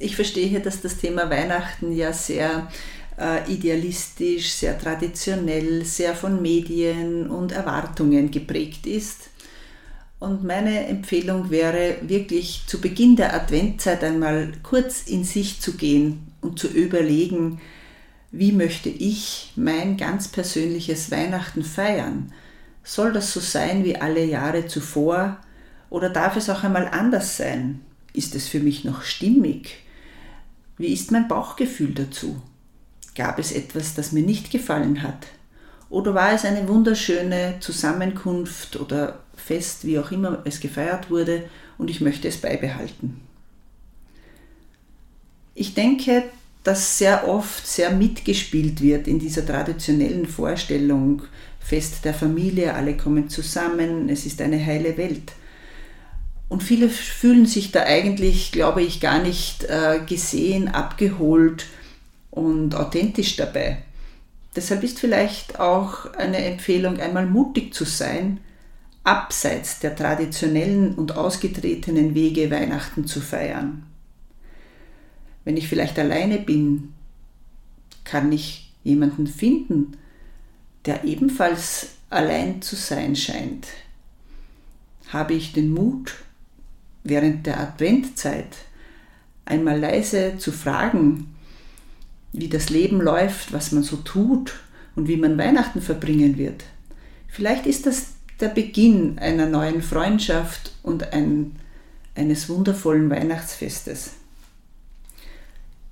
ich verstehe, dass das Thema Weihnachten ja sehr äh, idealistisch, sehr traditionell, sehr von Medien und Erwartungen geprägt ist. Und meine Empfehlung wäre wirklich zu Beginn der Adventzeit einmal kurz in sich zu gehen und zu überlegen, wie möchte ich mein ganz persönliches Weihnachten feiern? Soll das so sein wie alle Jahre zuvor oder darf es auch einmal anders sein? Ist es für mich noch stimmig? Wie ist mein Bauchgefühl dazu? Gab es etwas, das mir nicht gefallen hat? Oder war es eine wunderschöne Zusammenkunft oder Fest, wie auch immer es gefeiert wurde, und ich möchte es beibehalten? Ich denke, dass sehr oft sehr mitgespielt wird in dieser traditionellen Vorstellung, Fest der Familie, alle kommen zusammen, es ist eine heile Welt. Und viele fühlen sich da eigentlich, glaube ich, gar nicht äh, gesehen, abgeholt und authentisch dabei. Deshalb ist vielleicht auch eine Empfehlung, einmal mutig zu sein, abseits der traditionellen und ausgetretenen Wege Weihnachten zu feiern. Wenn ich vielleicht alleine bin, kann ich jemanden finden, der ebenfalls allein zu sein scheint. Habe ich den Mut, während der Adventzeit einmal leise zu fragen, wie das Leben läuft, was man so tut und wie man Weihnachten verbringen wird. Vielleicht ist das der Beginn einer neuen Freundschaft und ein, eines wundervollen Weihnachtsfestes.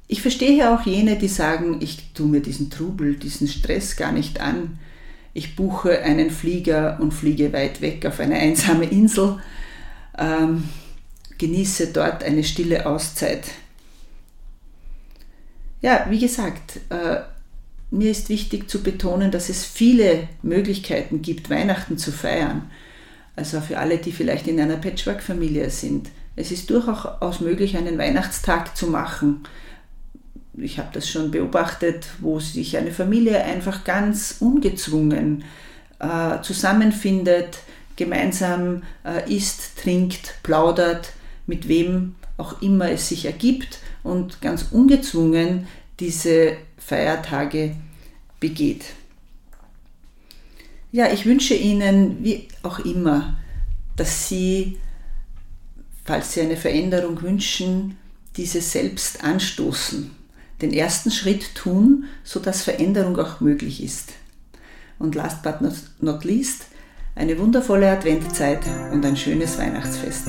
Ich verstehe auch jene, die sagen, ich tue mir diesen Trubel, diesen Stress gar nicht an. Ich buche einen Flieger und fliege weit weg auf eine einsame Insel. Ähm, genieße dort eine stille Auszeit. Ja, wie gesagt, äh, mir ist wichtig zu betonen, dass es viele Möglichkeiten gibt, Weihnachten zu feiern. Also für alle, die vielleicht in einer Patchwork-Familie sind. Es ist durchaus möglich, einen Weihnachtstag zu machen. Ich habe das schon beobachtet, wo sich eine Familie einfach ganz ungezwungen äh, zusammenfindet, gemeinsam äh, isst, trinkt, plaudert mit wem auch immer es sich ergibt und ganz ungezwungen diese Feiertage begeht. Ja, ich wünsche Ihnen, wie auch immer, dass Sie, falls Sie eine Veränderung wünschen, diese selbst anstoßen, den ersten Schritt tun, sodass Veränderung auch möglich ist. Und last but not least, eine wundervolle Adventzeit und ein schönes Weihnachtsfest.